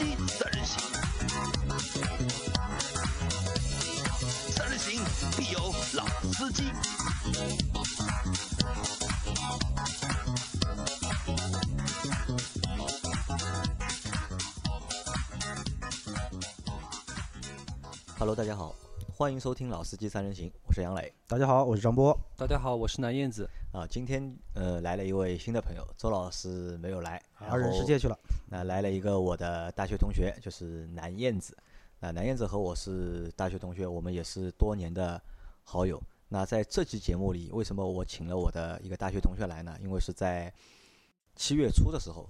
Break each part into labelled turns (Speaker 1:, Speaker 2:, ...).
Speaker 1: 基三人行，三人行必有老司机。
Speaker 2: Hello，大家好，欢迎收听《老司机三人行》，我是杨磊
Speaker 3: 大家好，我是张波。
Speaker 4: 大家好，我是南燕子。
Speaker 2: 啊。今天呃来了一位新的朋友，周老师没有来，然
Speaker 3: 二人世界去了。
Speaker 2: 那来了一个我的大学同学，就是南燕子。那南燕子和我是大学同学，我们也是多年的好友。那在这期节目里，为什么我请了我的一个大学同学来呢？因为是在七月初的时候，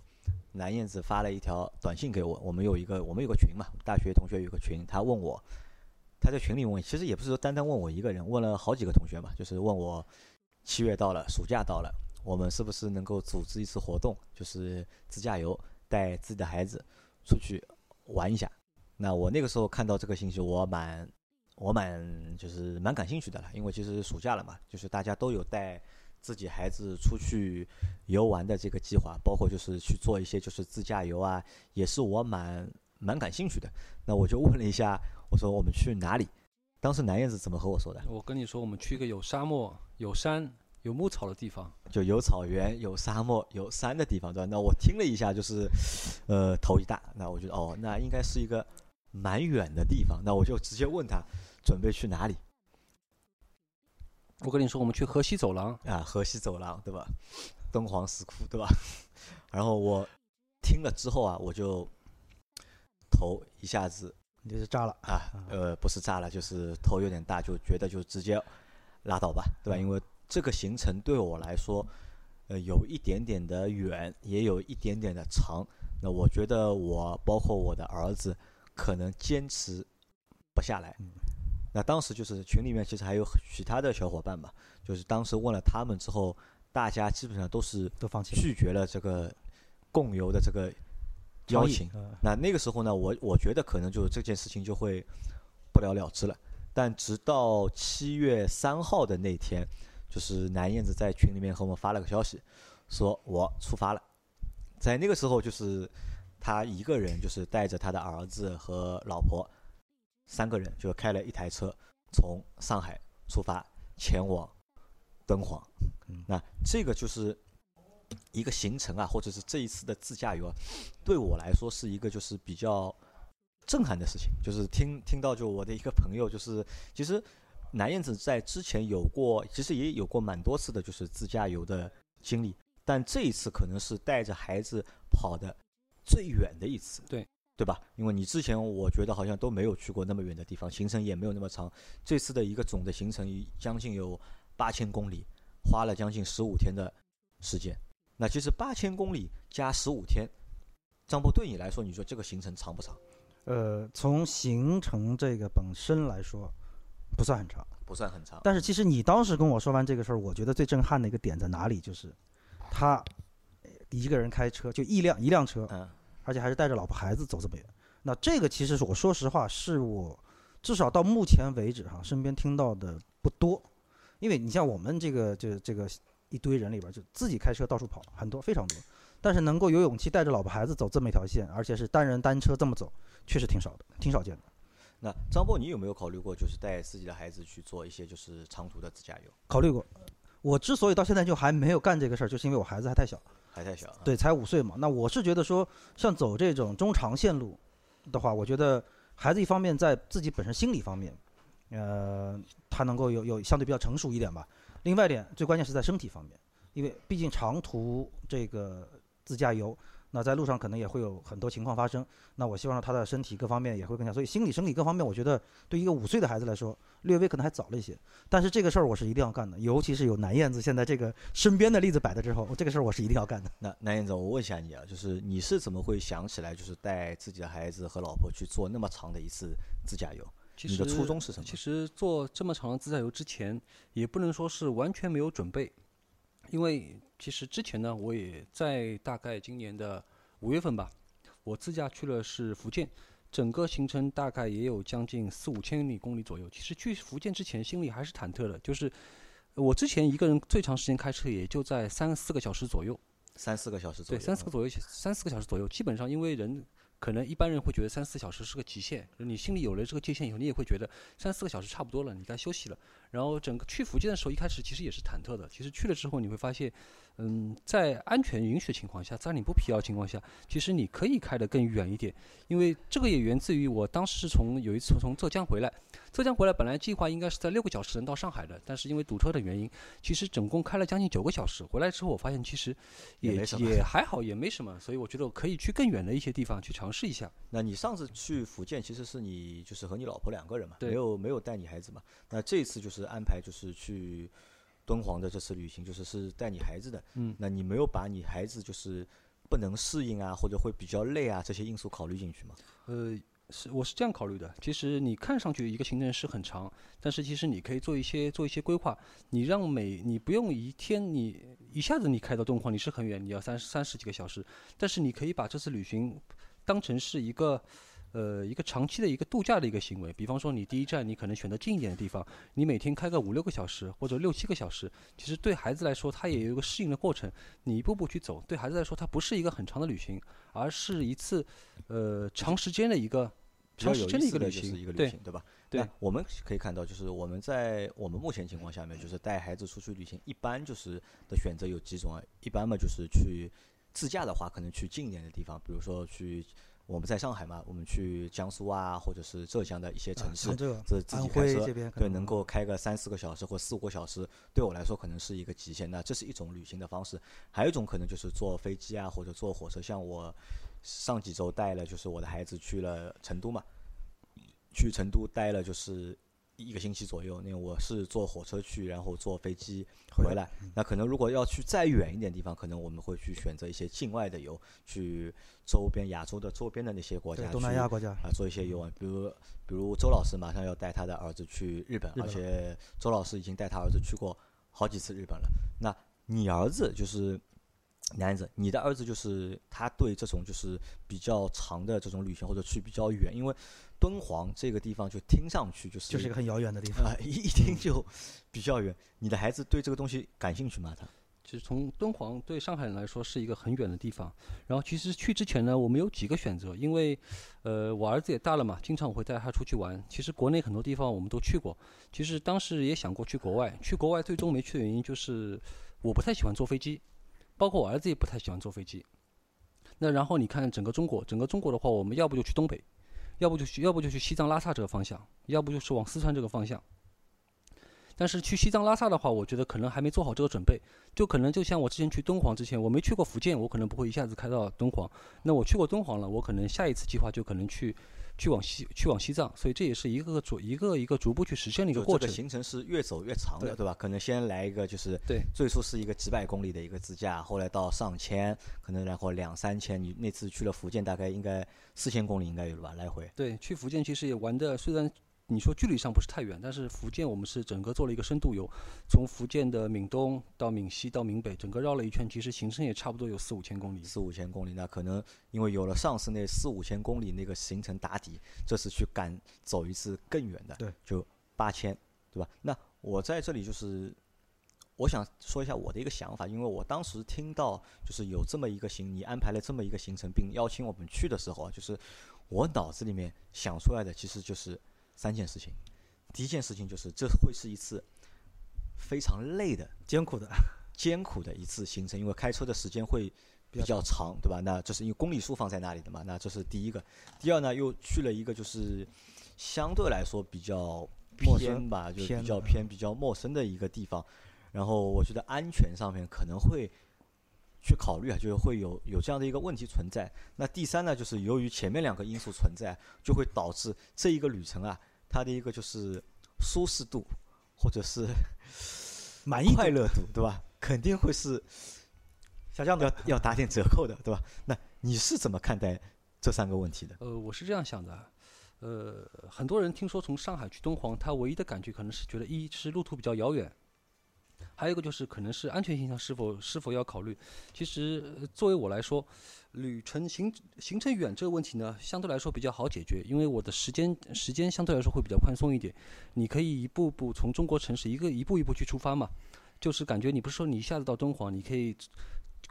Speaker 2: 南燕子发了一条短信给我，我们有一个我们有个群嘛，大学同学有个群，他问我，他在群里问，其实也不是说单单问我一个人，问了好几个同学嘛，就是问我七月到了，暑假到了，我们是不是能够组织一次活动，就是自驾游，带自己的孩子出去玩一下。那我那个时候看到这个信息，我蛮我蛮就是蛮感兴趣的了，因为其实暑假了嘛，就是大家都有带自己孩子出去游玩的这个计划，包括就是去做一些就是自驾游啊，也是我蛮蛮感兴趣的。那我就问了一下，我说我们去哪里？当时南燕子怎么和我说的？
Speaker 4: 我跟你说，我们去一个有沙漠、有山、有牧草的地方。
Speaker 2: 就有草原、有沙漠、有山的地方，对吧？那我听了一下，就是，呃，头一大。那我觉得，哦，那应该是一个蛮远的地方。那我就直接问他，准备去哪里？
Speaker 4: 我跟你说，我们去河西走廊。
Speaker 2: 啊，河西走廊，对吧？敦煌石窟，对吧？然后我听了之后啊，我就头一下子
Speaker 3: 就是炸了，
Speaker 2: 啊，呃，不是炸了，就是头有点大，就觉得就直接拉倒吧，对吧？因为这个行程对我来说，呃，有一点点的远，也有一点点的长。那我觉得我包括我的儿子，可能坚持不下来。那当时就是群里面其实还有其他的小伙伴嘛，就是当时问了他们之后，大家基本上都是
Speaker 3: 都放弃了。
Speaker 2: 拒绝了这个共游的这个邀请。
Speaker 3: 嗯
Speaker 2: 那那个时候呢，我我觉得可能就是这件事情就会不了了之了。但直到七月三号的那天，就是南燕子在群里面和我们发了个消息，说我出发了。在那个时候，就是他一个人，就是带着他的儿子和老婆三个人，就开了一台车从上海出发，前往敦煌。
Speaker 3: 嗯
Speaker 2: 那这个就是一个行程啊，或者是这一次的自驾游啊，对我来说是一个就是比较震撼的事情。就是听听到就我的一个朋友，就是其实南燕子在之前有过，其实也有过蛮多次的，就是自驾游的经历，但这一次可能是带着孩子跑的最远的一次。
Speaker 4: 对。
Speaker 2: 对吧？因为你之前我觉得好像都没有去过那么远的地方，行程也没有那么长。这次的一个总的行程将近有八千公里，花了将近十五天的时间。那其实八千公里加十五天，张波对你来说，你说这个行程长不长？
Speaker 3: 呃，从行程这个本身来说，不算很长。
Speaker 2: 不算很长。
Speaker 3: 但是其实你当时跟我说完这个事儿，我觉得最震撼的一个点在哪里？就是他呃一个人开车，就一辆一辆车，
Speaker 2: 嗯
Speaker 3: 而且还是带着老婆孩子走这么远。那这个其实是我说实话，是我至少到目前为止哈，身边听到的不多。因为你像我们这个这这个一堆人里边，就自己开车到处跑，很多非常多。但是能够有勇气带着老婆孩子走这么一条线，而且是单人单车这么走，确实挺少的，挺少见的。
Speaker 2: 那张波，你有没有考虑过，就是带自己的孩子去做一些就是长途的自驾游？
Speaker 3: 考虑过。我之所以到现在就还没有干这个事儿，就是因为我孩子还太小。
Speaker 2: 还太小。啊，
Speaker 3: 对，才五岁嘛。那我是觉得说，像走这种中长线路的话，我觉得孩子一方面在自己本身心理方面，呃，他能够有有相对比较成熟一点吧。另外一点，最关键是在身体方面，因为毕竟长途这个自驾游，那在路上可能也会有很多情况发生。那我希望他的身体各方面也会更加，所以心理、生理各方面，我觉得对一个五岁的孩子来说，略微可能还早了一些。但是这个事儿我是一定要干的，尤其是有南燕子现在这个身边的例子摆在之后，这个事儿我是一定要干的。
Speaker 2: 那南燕子，我问一下你啊，就是你是怎么会想起来，就是带自己的孩子和老婆去做那么长的一次自驾游？
Speaker 4: 其实
Speaker 2: 你的初衷是什么
Speaker 4: 其实做这么长的自驾游之前，也不能说是完全没有准备，因为其实之前呢，我也在大概今年的五月份吧，我自驾去了是福建，整个行程大概也有将近四五千里公里左右。其实去福建之前心里还是忐忑的，就是我之前一个人最长时间开车也就在三四个小时左右，
Speaker 2: 三四个小时左
Speaker 4: 对，
Speaker 2: 右。
Speaker 4: 三四个左右，三四个小时左右，基本上因为人可能一般人会觉得三四小时是个极限，你心里有了这个界限以后，你也会觉得三四个小时差不多了，你该休息了。然后整个去福建的时候，一开始其实也是忐忑的。其实去了之后，你会发现，嗯，在安全允许的情况下，在你不疲劳情况下，其实你可以开得更远一点。因为这个也源自于我当时是从有一次从浙江回来，浙江回来本来计划应该是在六个小时能到上海的，但是因为堵车的原因，其实总共开了将近九个小时。回来之后，我发现其实也
Speaker 2: 也
Speaker 4: 还好，也没什么。所以我觉得我可以去更远的一些地方去尝试一下。
Speaker 2: 那你上次去福建其实是你就是和你老婆两个人嘛，没有没有带你孩子嘛？那这次就是安排就是去敦煌的这次旅行，就是是带你孩子的。
Speaker 4: 嗯，
Speaker 2: 那你没有把你孩子就是不能适应啊，或者会比较累啊这些因素考虑进去吗？
Speaker 4: 呃，是我是这样考虑的。其实你看上去一个行程是很长，但是其实你可以做一些做一些规划。你让每你不用一天你一下子你开到敦煌，你是很远，你要三三十几个小时。但是你可以把这次旅行当成是一个。呃，一个长期的一个度假的一个行为，比方说你第一站你可能选择近一点的地方，你每天开个五六个小时或者六七个小时，其实对孩子来说他也有一个适应的过程，你一步步去走，对孩子来说它不是一个很长的旅行，而是一次呃长时间的一个
Speaker 2: 比较
Speaker 4: 长时间的一个
Speaker 2: 有意思的一个旅
Speaker 4: 对
Speaker 2: 行，对吧？
Speaker 4: 对
Speaker 2: 那我们可以看到，就是我们在我们目前情况下面，就是带孩子出去旅行，一般就是的选择有几种啊。一般嘛，就是去自驾的话，可能去近一点的地方，比如说去我们在上海嘛，我们去江苏啊，或者是浙江的一些城市，这自己开车
Speaker 3: 这边
Speaker 2: 对，
Speaker 3: 能
Speaker 2: 能够开个三四个小时或四五个小时，对我来说可能是一个极限。那这是一种旅行的方式，还有一种可能就是坐飞机啊，或者坐火车。像我上几周带了，就是我的孩子去了成都嘛，去成都待了就是一个星期左右。那我是坐火车去，然后坐飞机
Speaker 3: 回
Speaker 2: 回来。那可能如果要去再远一点地方，可能我们会去选择一些境外的游，去周边亚洲的周边的那些国家
Speaker 3: 东南亚国家，
Speaker 2: 啊，做一些游玩，比如比如周老师马上要带他的儿子去日本而且周老师已经带他儿子去过好几次日本了。那你儿子就是男子，你的儿子就是他对这种就是比较长的这种旅行或者去比较远，因为敦煌这个地方就听上去就是
Speaker 3: 就是一个很遥远的地方。
Speaker 2: 啊、一一听就比较远。你的孩子对这个东西感兴趣吗？他
Speaker 4: 其实从敦煌对上海人来说是一个很远的地方。然后其实去之前呢，我们有几个选择，因为呃我儿子也大了嘛，经常我会带他出去玩。其实国内很多地方我们都去过，其实当时也想过去国外，去国外最终没去的原因就是我不太喜欢坐飞机，包括我儿子也不太喜欢坐飞机。那然后你看整个中国，整个中国的话，我们要不就去东北，要不就去，要不就去西藏、拉萨这个方向，要不就是往四川这个方向。但是去西藏、拉萨的话，我觉得可能还没做好这个准备，就可能就像我之前去敦煌之前，我没去过福建，我可能不会一下子开到敦煌。那我去过敦煌了，我可能下一次计划就可能去去往西去往西藏，所以这也是一个个逐一个一个逐步去实现的一个过程
Speaker 2: 就这个。行程是越走越长的，
Speaker 4: 对
Speaker 2: 对吧？可能先来一个就是
Speaker 4: 对
Speaker 2: 最初是一个几百公里的一个自驾，后来到上千，可能然后两三千。你那次去了福建，大概应该四千公里应该有了吧？来回。
Speaker 4: 对，去福建其实也玩的，虽然你说距离上不是太远，但是福建我们是整个做了一个深度游，从福建的闽东到闽西到闽北，整个绕了一圈，其实行程也差不多有四五千公里。
Speaker 2: 四五千公里，那可能因为有了上次那四五千公里那个行程打底，这次去赶走一次更远的，
Speaker 3: 对，
Speaker 2: 就八千，对吧？那我在这里就是，我想说一下我的一个想法，因为我当时听到就是有这么一个行，你安排了这么一个行程，并邀请我们去的时候啊，就是我脑子里面想出来的其实就是三件事情。第一件事情就是这会是一次非常累的
Speaker 3: 艰苦的，
Speaker 2: 艰苦的一次行程，因为开车的时间会比较长，对吧？那这是因为公里数放在那里的嘛，那这是第一个。第二呢，又去了一个就是相对来说比较偏吧，就
Speaker 3: 偏
Speaker 2: 比较偏比较陌生的一个地方。然后我觉得安全上面可能会去考虑啊，就是会有有这样的一个问题存在。那第三呢，就是由于前面两个因素存在，就会导致这一个旅程啊，它的一个就是舒适度或者是
Speaker 3: 满意
Speaker 2: 快乐度，对吧？肯定会是要
Speaker 3: 下降的。
Speaker 2: 要打点折扣的，对吧？那你是怎么看待这三个问题的？
Speaker 4: 呃，我是这样想的啊，呃，很多人听说从上海去敦煌，他唯一的感觉可能是觉得一是路途比较遥远，还有一个就是可能是安全性上是否是否要考虑。其实、作为我来说，旅程行行程远这个问题呢，相对来说比较好解决，因为我的时间时间相对来说会比较宽松一点，你可以一步步从中国城市一个一步一步去出发嘛，就是感觉你不是说你一下子到敦煌，你可以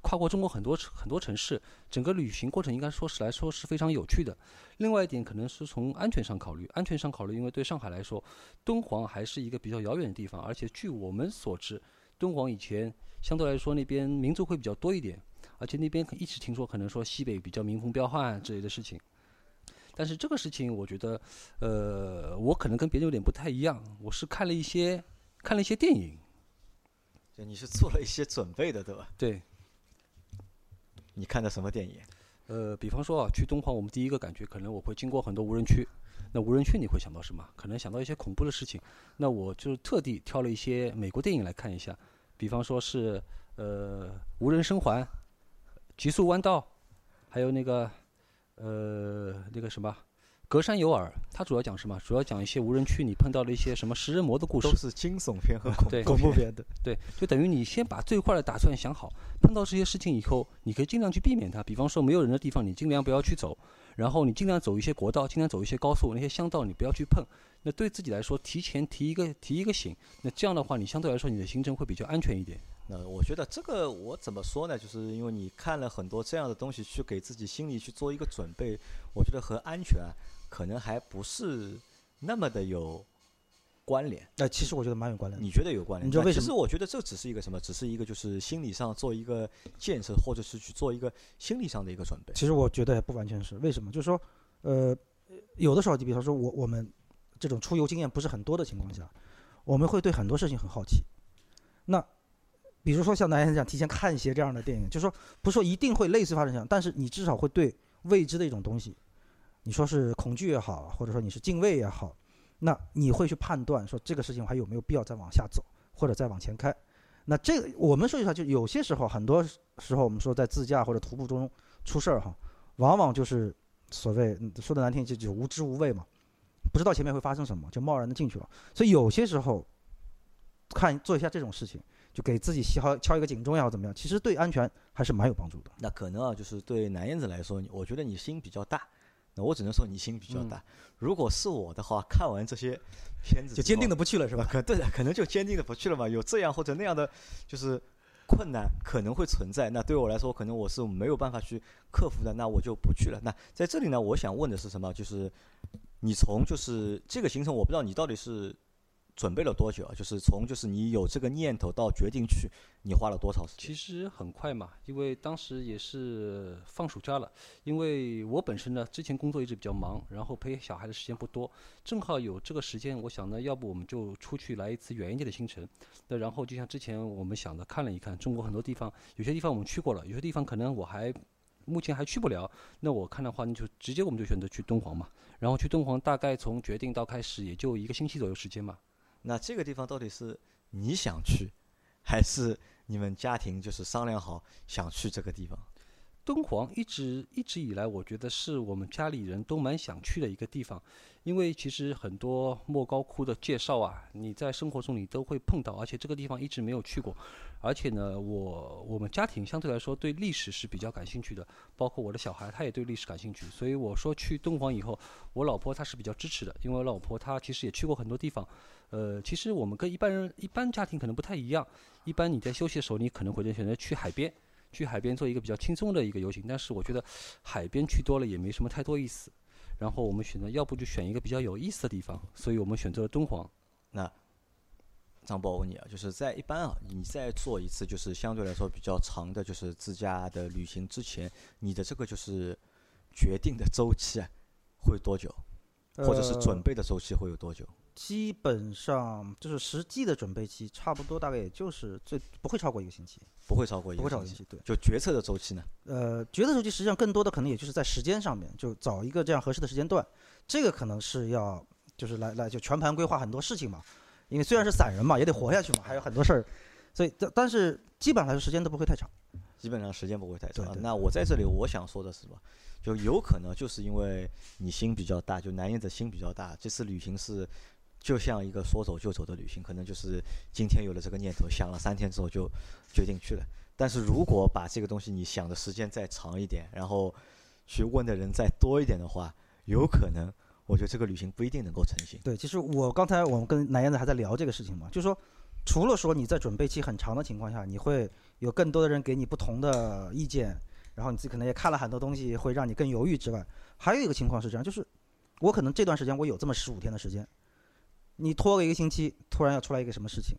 Speaker 4: 跨过中国很多城很多城市，整个旅行过程应该说是来说是非常有趣的。另外一点可能是从安全上考虑，安全上考虑，因为对上海来说，敦煌还是一个比较遥远的地方，而且据我们所知，敦煌以前相对来说那边民族会比较多一点，而且那边一直听说可能说西北比较民风彪悍之类的事情。但是这个事情，我觉得，呃，我可能跟别人有点不太一样，我是看了一些看了一些电影，
Speaker 2: 就你是做了一些准备的，对吧？
Speaker 4: 对，
Speaker 2: 你看的什么电影？
Speaker 4: 呃，比方说啊，去敦煌，我们第一个感觉可能我会经过很多无人区，那无人区你会想到什么？可能想到一些恐怖的事情。那我就特地挑了一些美国电影来看一下，比方说是呃无人生还、极速弯道，还有那个呃那个什么隔山有耳，它主要讲什么？主要讲一些无人区你碰到了一些什么食人魔的故事
Speaker 2: 都。是惊悚片和恐怖
Speaker 3: 恐怖片的。
Speaker 4: 对，就等于你先把最坏的打算想好，碰到这些事情以后，你可以尽量去避免它。比方说没有人的地方，你尽量不要去走，然后你尽量走一些国道，尽量走一些高速，那些乡道你不要去碰。那对自己来说，提前提一个提一个醒，那这样的话，你相对来说你的行程会比较安全一点。
Speaker 2: 那我觉得这个我怎么说呢？就是因为你看了很多这样的东西，去给自己心里去做一个准备，我觉得和安全啊可能还不是那么的有关联。
Speaker 3: 那，其实我觉得蛮有关联的。
Speaker 2: 你觉得有关联？
Speaker 3: 你知道为什么
Speaker 2: 其实我觉得这只是一个什么？只是一个就是心理上做一个建设，或者是去做一个心理上的一个准备。
Speaker 3: 其实我觉得也不完全是，为什么？就是说，呃，有的时候，就比方说我我们这种出游经验不是很多的情况下，我们会对很多事情很好奇。那比如说像男人讲，提前看一些这样的电影，就是说不是说一定会类似发生这样，但是你至少会对未知的一种东西，你说是恐惧也好，或者说你是敬畏也好，那你会去判断说这个事情还有没有必要再往下走，或者再往前开。那这个我们说一下，就有些时候，很多时候我们说在自驾或者徒步中出事儿哈，往往就是所谓说的难听，就就无知无畏嘛，不知道前面会发生什么，就贸然的进去了。所以有些时候看做一下这种事情，就给自己敲敲一个警钟也好怎么样，其实对安全还是蛮有帮助的。
Speaker 2: 那可能啊，就是对男燕子来说，我觉得你心比较大。那我只能说你心比较大。如果是我的话，看完这些片子
Speaker 3: 就坚定的不去了是吧？
Speaker 2: 可 对的，可能就坚定的不去了嘛。有这样或者那样的，就是困难可能会存在。那对我来说，可能我是没有办法去克服的，那我就不去了。那在这里呢，我想问的是什么？就是你从就是这个行程，我不知道你到底是准备了多久啊？就是从就是你有这个念头到决定去，你花了多少时间？
Speaker 4: 其实很快嘛，因为当时也是放暑假了。因为我本身呢，之前工作一直比较忙，然后陪小孩的时间不多，正好有这个时间，我想呢，要不我们就出去来一次远一点的行程。那然后就像之前我们想的，看了一看中国很多地方，有些地方我们去过了，有些地方可能我还目前还去不了。那我看的话，那就直接我们就选择去敦煌嘛。然后去敦煌，大概从决定到开始也就一个星期左右时间嘛。
Speaker 2: 那这个地方到底是你想去，还是你们家庭就是商量好想去这个地方？
Speaker 4: 敦煌一直一直以来，我觉得是我们家里人都蛮想去的一个地方，因为其实很多莫高窟的介绍啊，你在生活中你都会碰到，而且这个地方一直没有去过，而且呢，我我们家庭相对来说对历史是比较感兴趣的，包括我的小孩他也对历史感兴趣，所以我说去敦煌以后，我老婆她是比较支持的，因为我老婆她其实也去过很多地方，呃，其实我们跟一般人一般家庭可能不太一样，一般你在休息的时候，你可能会选择去海边。去海边做一个比较轻松的一个游行，但是我觉得海边去多了也没什么太多意思。然后我们选择要不就选一个比较有意思的地方，所以我们选择了敦煌。
Speaker 2: 那张博，我问你啊，就是在一般啊，你在做一次就是相对来说比较长的，就是自驾的旅行之前，你的这个就是决定的周期啊，会多久？或者是准
Speaker 3: 呃
Speaker 2: 备的周期会有多久？
Speaker 3: 基本上就是实际的准备期，差不多大概也就是最不会超过一个星期，
Speaker 2: 不会超过一个星期。
Speaker 3: 会超过一个星期。对，
Speaker 2: 就决策的周期呢？
Speaker 3: 呃，决策周期实际上更多的可能也就是在时间上面，就找一个这样合适的时间段，这个可能是要就是来来就全盘规划很多事情嘛，因为虽然是散人嘛，也得活下去嘛，还有很多事儿，所以但但是基本上来说时间都不会太长。
Speaker 2: 基本上时间不会太长。那我在这里我想说的是什么？就有可能就是因为你心比较大，就男燕的心比较大，这次旅行是就像一个说走就走的旅行，可能就是今天有了这个念头，想了三天之后就决定去了。但是如果把这个东西你想的时间再长一点，然后去问的人再多一点的话，有可能我觉得这个旅行不一定能够成型。
Speaker 3: 对，其实我刚才我们跟南燕子还在聊这个事情嘛，就是说除了说你在准备期很长的情况下，你会有更多的人给你不同的意见，然后你自己可能也看了很多东西，会让你更犹豫之外，还有一个情况是这样，就是我可能这段时间我有这么十五天的时间，你拖个一个星期，突然要出来一个什么事情，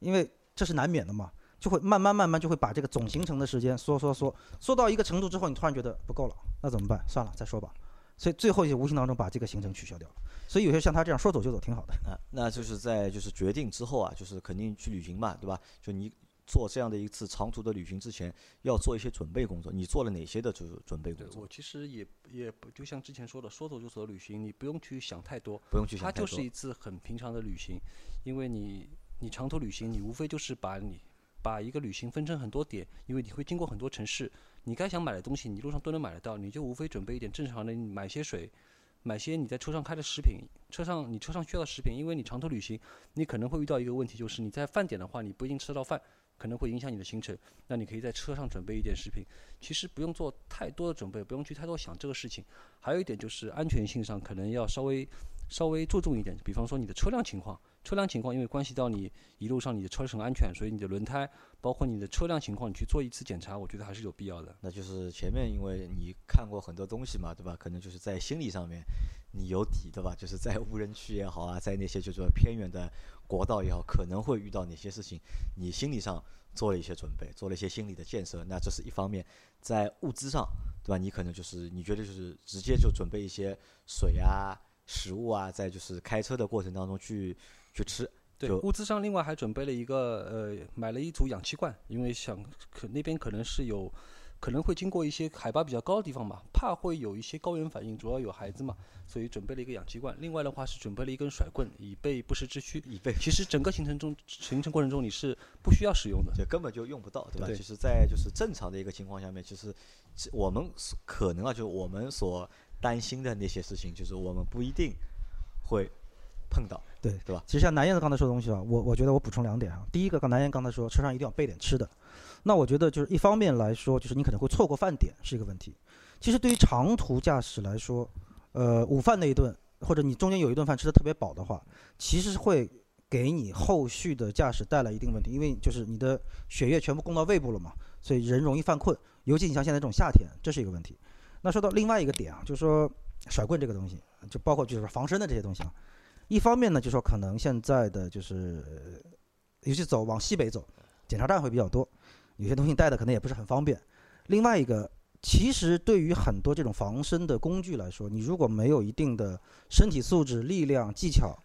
Speaker 3: 因为这是难免的嘛，就会慢慢慢慢就会把这个总行程的时间缩缩缩缩到一个程度之后，你突然觉得不够了，那怎么办？算了，再说吧。所以最后就无形当中把这个行程取消掉了。所以有些像他这样说走就走挺好的。
Speaker 2: 啊，那就是在就是决定之后啊，就是肯定去旅行嘛，对吧？就你做这样的一次长途的旅行之前，要做一些准备工作。你做了哪些的就是准备工作？
Speaker 4: 我其实也也不就像之前说的，说走就走的旅行，你不用去想太多，
Speaker 2: 不用去想太多。
Speaker 4: 它就是一次很平常的旅行，因为你你长途旅行，你无非就是把你把一个旅行分成很多点，因为你会经过很多城市，你该想买的东西，你路上都能买得到，你就无非准备一点正常的，买些水，买些你在车上开的食品，车上你车上需要的食品，因为你长途旅行，你可能会遇到一个问题，就是你在饭点的话，你不一定吃得到饭，可能会影响你的行程，那你可以在车上准备一点食品，其实不用做太多的准备，不用去太多想这个事情。还有一点就是安全性上可能要稍微稍微注重一点，比方说你的车辆情况，车辆情况因为关系到你一路上你的车程安全，所以你的轮胎包括你的车辆情况，你去做一次检查，我觉得还是有必要的。
Speaker 2: 那就是前面因为你看过很多东西嘛，对吧？可能就是在心理上面你有底，对吧？就是在无人区也好啊，在那些就是说偏远的国道也好，可能会遇到哪些事情，你心理上做了一些准备，做了一些心理的建设。那这是一方面，在物资上，对吧？你可能就是你觉得就是直接就准备一些水啊、食物啊，在就是开车的过程当中去去吃。
Speaker 4: 对，物资上另外还准备了一个呃，买了一组氧气罐，因为想可那边可能是有可能会经过一些海拔比较高的地方嘛，怕会有一些高原反应，主要有孩子嘛，所以准备了一个氧气罐。另外的话是准备了一根甩棍，以备不时之需。
Speaker 2: 以备
Speaker 4: 其实整个行程中行程过程中你是不需要使用的。
Speaker 2: 就根本就用不到，对吧？
Speaker 4: 对
Speaker 2: 其实，在就是正常的一个情况下面，其实我们可能啊，就是我们所担心的那些事情，就是我们不一定会碰到，
Speaker 3: 对
Speaker 2: 对吧？
Speaker 3: 其实像南燕子刚才说的东西啊，我我觉得我补充两点啊。第一个，刚南燕刚才说车上一定要备点吃的，那我觉得就是一方面来说，就是你可能会错过饭点是一个问题。其实对于长途驾驶来说，呃，午饭那一顿或者你中间有一顿饭吃的特别饱的话，其实会给你后续的驾驶带来一定问题，因为就是你的血液全部供到胃部了嘛，所以人容易犯困，尤其你像现在这种夏天，这是一个问题。那说到另外一个点啊，就是说甩棍这个东西，就包括就是防身的这些东西啊。一方面呢，就是说可能现在的就是，尤其走往西北走，检查站会比较多，有些东西带的可能也不是很方便。另外一个，其实对于很多这种防身的工具来说，你如果没有一定的身体素质、力量、技巧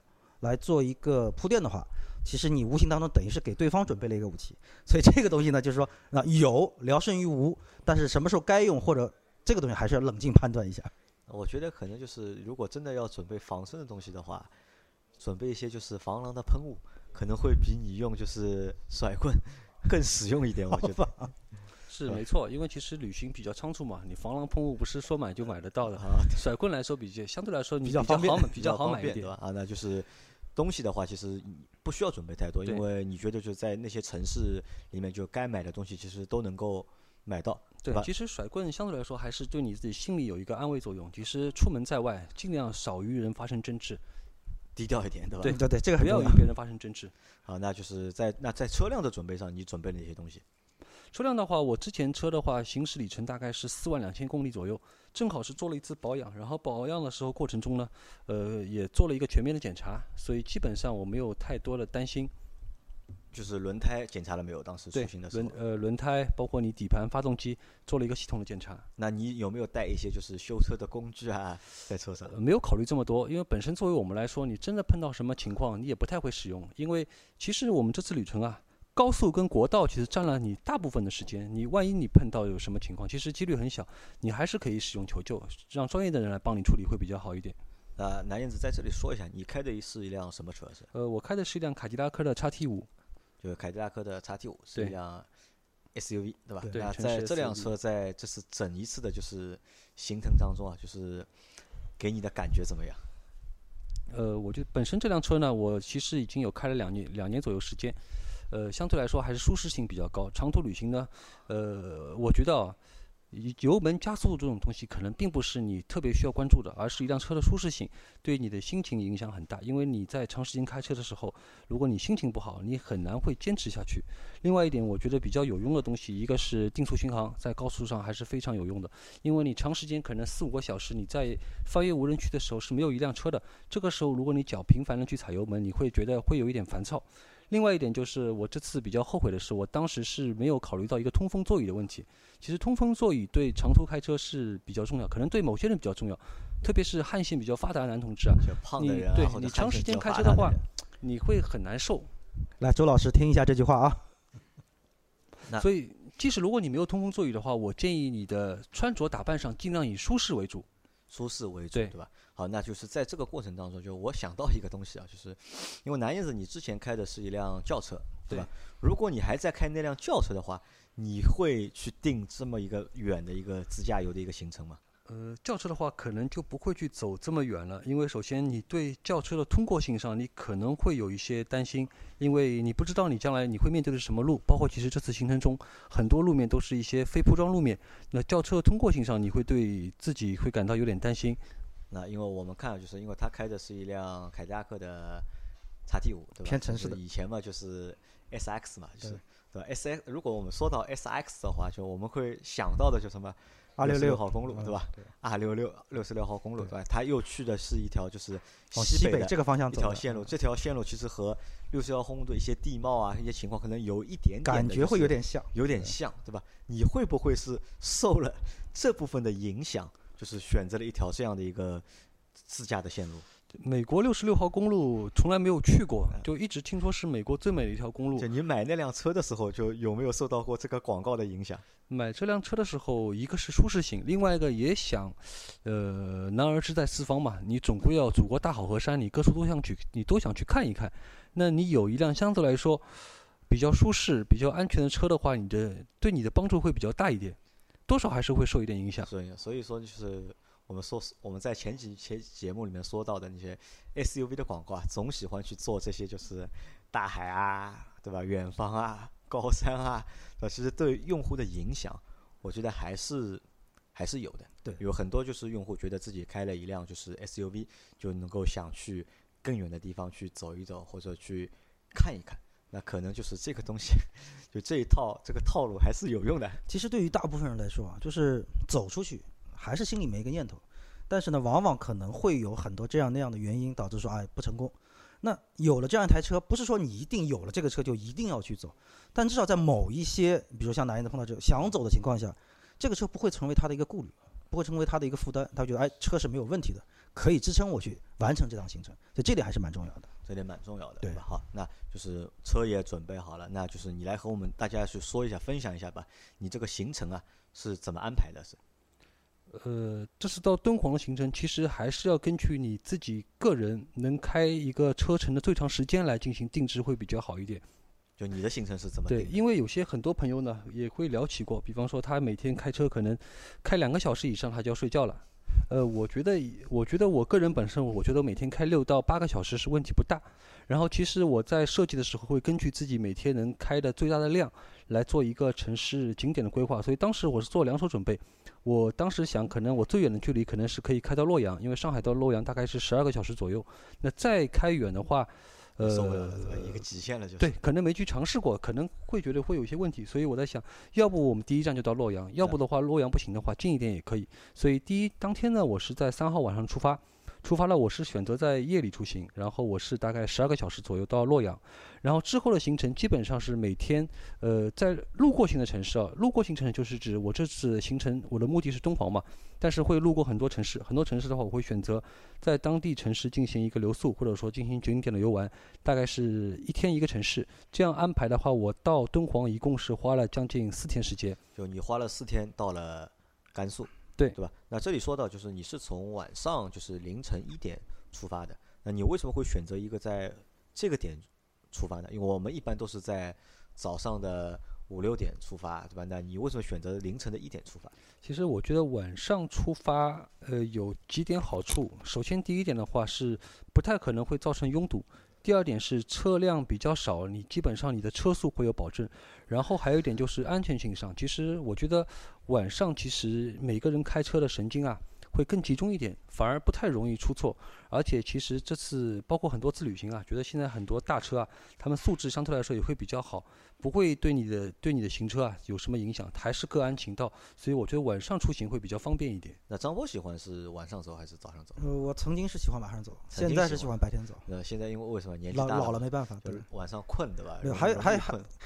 Speaker 3: 来做一个铺垫的话，其实你无形当中等于是给对方准备了一个武器。所以这个东西呢，就是说，啊有聊胜于无，但是什么时候该用或者这个东西还是要冷静判断一下。
Speaker 2: 我觉得可能就是，如果真的要准备防身的东西的话，准备一些就是防狼的喷雾，可能会比你用就是甩棍 更实用一点。我觉得
Speaker 4: 是没错，因为其实旅行比较仓促嘛，你防狼喷雾不是说买就买得到的。
Speaker 2: 啊，
Speaker 4: 甩棍来说比较相对来说你
Speaker 3: 比较方便
Speaker 4: 好买，比
Speaker 2: 比
Speaker 4: 较好买一点
Speaker 2: 对。吧？啊，那就是东西的话，其实不需要准备太多，因为你觉得就在那些城市里面，就该买的东西其实都能够买到，吧，？
Speaker 4: 对其实甩棍相对来说还是对你自己心里有一个安慰作用。其实出门在外，尽量少与人发生争执，
Speaker 2: 低调一点，对吧？
Speaker 4: 对
Speaker 3: 对对，这个很重要
Speaker 4: 不要与。别人发生争执。
Speaker 2: 好，那就是在那在车辆的准备上，你准备了哪些东西？
Speaker 4: 车辆的话，我之前车的话，行驶里程大概是四万两千公里左右，正好是做了一次保养，然后保养的时候过程中呢，呃，也做了一个全面的检查，所以基本上我没有太多的担心。
Speaker 2: 就是轮胎检查了没有？当时出行的时候
Speaker 4: 轮，呃轮胎，包括你底盘、发动机，做了一个系统的检查。
Speaker 2: 那你有没有带一些就是修车的工具啊，在车上？
Speaker 4: 呃，没有考虑这么多，因为本身作为我们来说，你真的碰到什么情况，你也不太会使用。因为其实我们这次旅程啊，高速跟国道其实占了你大部分的时间。你万一你碰到有什么情况，其实几率很小，你还是可以使用求救，让专业的人来帮你处理会比较好一点。
Speaker 2: 那南燕子在这里说一下，你开的是一辆什么车？是
Speaker 4: 呃，我开的是一辆凯迪拉克的叉 T 五，
Speaker 2: 就凯迪拉克的 XT 五，是一辆 SUV，对吧？
Speaker 3: 对
Speaker 2: 那在这辆车在这次整一次的就是行程当中啊，就是给你的感觉怎么样？
Speaker 4: 呃，我觉得本身这辆车呢，我其实已经有开了两年两年左右时间，呃，相对来说还是舒适性比较高。长途旅行呢，呃，我觉得啊，以油门加速这种东西可能并不是你特别需要关注的，而是一辆车的舒适性对你的心情影响很大。因为你在长时间开车的时候，如果你心情不好，你很难会坚持下去。另外一点，我觉得比较有用的东西，一个是定速巡航，在高速上还是非常有用的。因为你长时间可能四五个小时你在翻越无人区的时候是没有一辆车的，这个时候如果你脚频繁的去踩油门，你会觉得会有一点烦躁。另外一点就是我这次比较后悔的是，我当时是没有考虑到一个通风座椅的问题。其实通风座椅对长途开车是比较重要，可能对某些人比较重要，特别是汗腺比较发达的男同志啊，
Speaker 2: 胖
Speaker 4: 你
Speaker 2: 的人啊，
Speaker 4: 对你长时间开车的话你会很难受。
Speaker 3: 来，周老师听一下这句话啊。
Speaker 4: 所以，即使如果你没有通风座椅的话，我建议你的穿着打扮上尽量以舒适为主。
Speaker 2: 舒适为主，
Speaker 4: 对
Speaker 2: 对吧？好，那就是在这个过程当中，就我想到一个东西啊，就是因为南燕子你之前开的是一辆轿车，对吧？如果你还在开那辆轿车的话，你会去定这么一个远的一个自驾游的一个行程吗？
Speaker 4: 呃，轿车的话，可能就不会去走这么远了，因为首先你对轿车的通过性上，你可能会有一些担心，因为你不知道你将来你会面对的是什么路，包括其实这次行程中很多路面都是一些非铺装路面，那轿车通过性上，你会对自己会感到有点担心。
Speaker 2: 那因为我们看，就是因为他开的是一辆凯迪拉克的叉 T 五，对吧？
Speaker 3: 偏城市的
Speaker 2: 以前嘛就是 S X 嘛，就是对吧？S X 如果我们说到 S X 的话，就我们会想到的就什么
Speaker 3: 二
Speaker 2: 六六号公路，
Speaker 3: 嗯
Speaker 2: 对吧
Speaker 3: 对？
Speaker 2: 二六六六十六号公路，
Speaker 3: 对
Speaker 2: 对吧？他又去的是一条就是
Speaker 3: 往西北这个方向
Speaker 2: 一条线路，这条线路其实和六十六号公路的一些地貌啊、一些情况可能有一点点
Speaker 3: 感觉会有点像。
Speaker 2: 有点像，对吧？你会不会是受了这部分的影响，就是选择了一条这样的一个自驾的线路？
Speaker 4: 美国六十六号公路从来没有去过，就一直听说是美国最美的一条公路
Speaker 2: 就。你买那辆车的时候，就有没有受到过这个广告的影响？
Speaker 4: 买这辆车的时候，一个是舒适性，另外一个也想，呃，男儿志在四方嘛，你总归要祖国大好河山，你各处都想去，你都想去看一看。那你有一辆相对来说比较舒适、比较安全的车的话，你的对你的帮助会比较大一点，多少还是会受一点影响。
Speaker 2: 所以，所以说就是我们说我们在前几期节目里面说到的那些 SUV 的广告啊，总喜欢去做这些就是大海啊，对吧？远方啊，高山啊，那，其实对用户的影响，我觉得还是还是有的。
Speaker 3: 对
Speaker 2: 有很多就是用户觉得自己开了一辆就是 SUV，就能够想去更远的地方去走一走，或者去看一看。那可能就是这个东西，就这一套这个套路还是有用的。
Speaker 3: 其实对于大部分人来说啊，就是走出去还是心里面一个念头，但是呢，往往可能会有很多这样那样的原因导致说哎不成功。那有了这样一台车，不是说你一定有了这个车就一定要去走，但至少在某一些，比如像南燕子碰到这个想走的情况下，这个车不会成为他的一个顾虑，不会成为他的一个负担，他觉得哎车是没有问题的，可以支撑我去完成这趟行程，所以这点还是蛮重要的。
Speaker 2: 这点蛮重要的，
Speaker 3: 对
Speaker 2: 吧？好，那就是车也准备好了，那就是你来和我们大家去说一下、分享一下吧。你这个行程啊是怎么安排的？是
Speaker 4: 呃，这次到敦煌的行程，其实还是要根据你自己个人能开一个车程的最长时间来进行定制，会比较好一点。
Speaker 2: 就你的行程是怎么
Speaker 4: 对，
Speaker 2: 定？
Speaker 4: 因为有些很多朋友呢也会聊起过，比方说他每天开车可能开两个小时以上，他就要睡觉了。呃，我觉得，我觉得我个人本身，我觉得每天开六到八个小时是问题不大。然后，其实我在设计的时候会根据自己每天能开的最大的量来做一个城市景点的规划。所以当时我是做两手准备。我当时想，可能我最远的距离可能是可以开到洛阳，因为上海到洛阳大概是十二个小时左右。那再开远的话，呃，
Speaker 2: 受不了了，对吧？一个极限了，就是。
Speaker 4: 对，可能没去尝试过，可能会觉得会有一些问题，所以我在想，要不我们第一站就到洛阳，要不的话洛阳不行的话近一点也可以。所以第一当天呢，我是在三号晚上出发，出发了我是选择在夜里出行，然后我是大概十二个小时左右到洛阳，然后之后的行程基本上是每天，呃，在路过型的城市啊，路过型城市就是指我这次行程我的目的是敦煌嘛，但是会路过很多城市，很多城市的话我会选择在当地城市进行一个留宿，或者说进行景点的游玩。大概是一天一个城市，这样安排的话，我到敦煌一共是花了将近四天时间。
Speaker 2: 就你花了四天到了甘肃，
Speaker 4: 对
Speaker 2: 对吧？那这里说到就是你是从晚上就是凌晨一点出发的，那你为什么会选择一个在这个点出发呢？因为我们一般都是在早上的五六点出发，对吧？那你为什么选择凌晨的一点出发？
Speaker 4: 其实我觉得晚上出发，呃，有几点好处。首先，第一点的话是不太可能会造成拥堵。第二点是车辆比较少，你基本上你的车速会有保证。然后还有一点就是安全性上，其实我觉得晚上其实每个人开车的神经啊会更集中一点，反而不太容易出错。而且其实这次包括很多次旅行啊，觉得现在很多大车啊，他们素质相对来说也会比较好，不会对你的对你的行车啊有什么影响，还是各安情道。所以我觉得晚上出行会比较方便一点。
Speaker 2: 那张波喜欢是晚上走还是早上走？
Speaker 3: 呃，我曾经是喜欢晚上走，现在是喜
Speaker 2: 喜欢
Speaker 3: 欢白天走。
Speaker 2: 那现在因为为什么年纪
Speaker 3: 老
Speaker 2: 大了
Speaker 3: 老了没办法，对
Speaker 2: 就是。晚上困对吧？
Speaker 3: 还有还有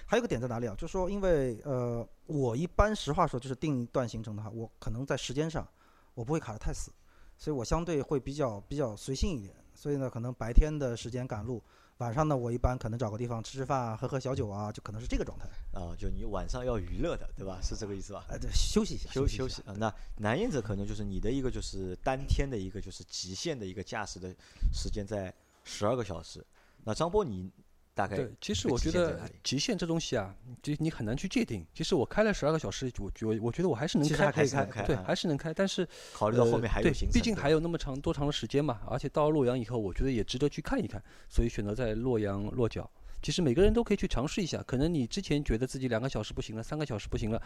Speaker 3: 还有个点在哪里啊？就是说，因为呃，我一般实话说，就是定一段行程的话，我可能在时间上我不会卡得太死，所以我相对会比较比较随性一点。所以呢，可能白天的时间赶路，晚上呢，我一般可能找个地方吃吃饭啊，喝喝小酒啊，就可能是这个状态。
Speaker 2: 啊，就你晚上要娱乐的对吧？是这个意思吧？
Speaker 3: 哎，对，休息一下，
Speaker 2: 休
Speaker 3: 息
Speaker 2: 休息啊。那南燕子可能就是你的一个就是单天的一个就是极限的一个驾驶的时间在十二个小时。那张波你大概
Speaker 4: 对，其实我觉得
Speaker 2: 极限
Speaker 4: 这东西啊，就你很难去界定。其实我开了十二个小时，我觉我觉得我还是能开，
Speaker 3: 还可以
Speaker 2: 开
Speaker 3: 开
Speaker 4: 对，
Speaker 2: 啊
Speaker 4: 还是能开。但是
Speaker 2: 考虑到后
Speaker 4: 呃
Speaker 2: 面还有
Speaker 4: 对
Speaker 2: 行程，
Speaker 4: 毕竟还有那么长多长的时间嘛，而且到了洛阳以后，我觉得也值得去看一看，所以选择在洛阳落脚。其实每个人都可以去尝试一下，可能你之前觉得自己两个小时不行了，三个小时不行了，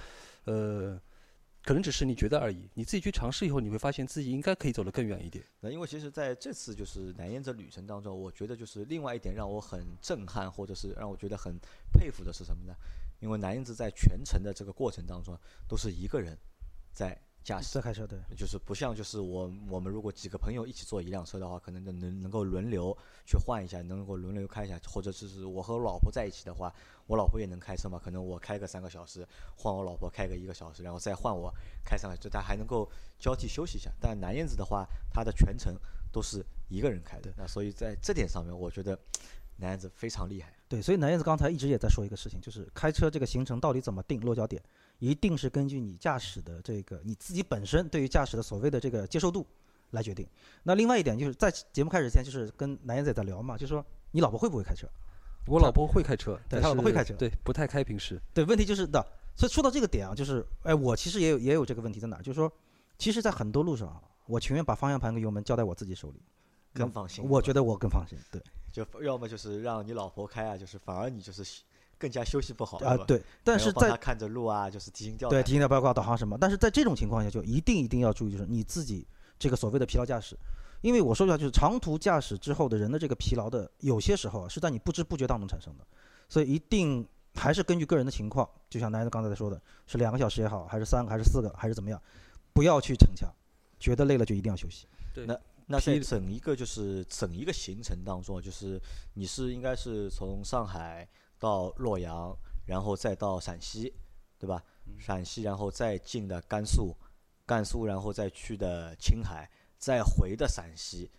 Speaker 4: 呃，可能只是你觉得而已。你自己去尝试以后，你会发现自己应该可以走得更远一点。
Speaker 2: 那因为其实在这次就是南燕这旅程当中，我觉得就是另外一点让我很震撼，或者是让我觉得很佩服的是什么呢？因为南燕子在全程的这个过程当中都是一个人在驾驶
Speaker 3: 在，开车，对，
Speaker 2: 就是不像就是我我们如果几个朋友一起坐一辆车的话，可能能能能够轮流去换一下，能够轮流开一下，或者就是我和我老婆在一起的话，我老婆也能开车嘛，可能我开个三个小时，换我老婆开个一个小时，然后再换我开三个，就大家还能够交替休息一下。但南燕子的话，他的全程都是一个人开的，那所以在这点上面，我觉得南燕子非常厉害。
Speaker 3: 对，所以南燕子刚才一直也在说一个事情，就是开车这个行程到底怎么定落脚点，一定是根据你驾驶的这个你自己本身对于驾驶的所谓的这个接受度来决定。那另外一点就是在节目开始前，就是跟南燕子也在聊嘛，就说你老婆会不会开车？
Speaker 4: 我老婆会开车，但
Speaker 3: 对她老婆会开车
Speaker 4: 对，不太开平时。
Speaker 3: 对，问题就是的。所以说到这个点啊，就是哎，我其实也有也有这个问题在哪儿，就是说，其实，在很多路上啊，我情愿把方向盘跟油门交在我自己手里，
Speaker 2: 更放心
Speaker 3: 我觉得我更放心。对
Speaker 2: 就要么就是让你老婆开啊，就是反而你就是休更加休息不好，
Speaker 3: 啊、对，但是在
Speaker 2: 看着路啊，就是提心吊
Speaker 3: 对
Speaker 2: 胆。
Speaker 3: 提醒的包括导航什么，但是在这种情况下，就一定一定要注意，就是你自己这个所谓的疲劳驾驶，因为我说一下，就是长途驾驶之后的人的这个疲劳的，有些时候啊是在你不知不觉当中产生的，所以一定还是根据个人的情况，就像南子刚才说的，是两个小时也好，还是三个，还是四个，还是怎么样，不要去逞强，觉得累了就一定要休息。
Speaker 4: 对
Speaker 2: 那那在整一个就是整一个行程当中，就是你是应该是从上海到洛阳，然后再到陕西，对吧？陕西，然后再进的甘肃，甘肃，然后再去的青海，再回的陕西，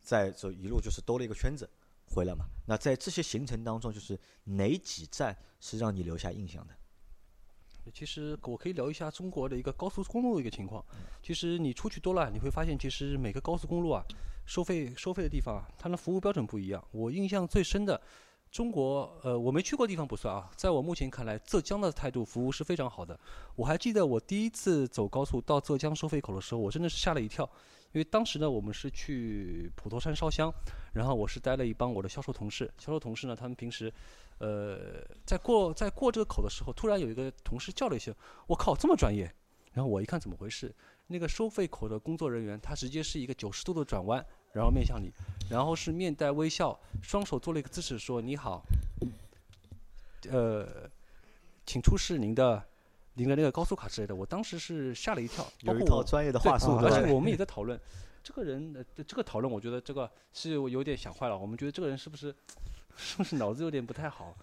Speaker 2: 再走一路就是兜了一个圈子回来嘛。那在这些行程当中，就是哪几站是让你留下印象的？
Speaker 4: 其实我可以聊一下中国的一个高速公路的一个情况。其实你出去多了，你会发现，其实每个高速公路啊，收费收费的地方啊，它的服务标准不一样。我印象最深的，中国呃我没去过地方不算啊，在我目前看来，浙江的态度服务是非常好的。我还记得我第一次走高速到浙江收费口的时候，我真的是吓了一跳，因为当时呢我们是去普陀山烧香，然后我是带了一帮我的销售同事，销售同事呢他们平时。呃，在过 在过这个口的时候，突然有一个同事叫了一声：“我靠，这么专业！”然后我一看怎么回事，那个收费口的工作人员他直接是一个九十度的转弯，然后面向你，然后是面带微笑，双手做了一个姿势说：“你好，呃，请出示您的您的那个高速卡之类的。”我当时是吓了一跳，包
Speaker 2: 有一套专业的话术？
Speaker 4: 而且我们也在讨论这个人，呃，这个讨论，我觉得这个是有点想坏了。我们觉得这个人是不是 是不是脑子有点不太好？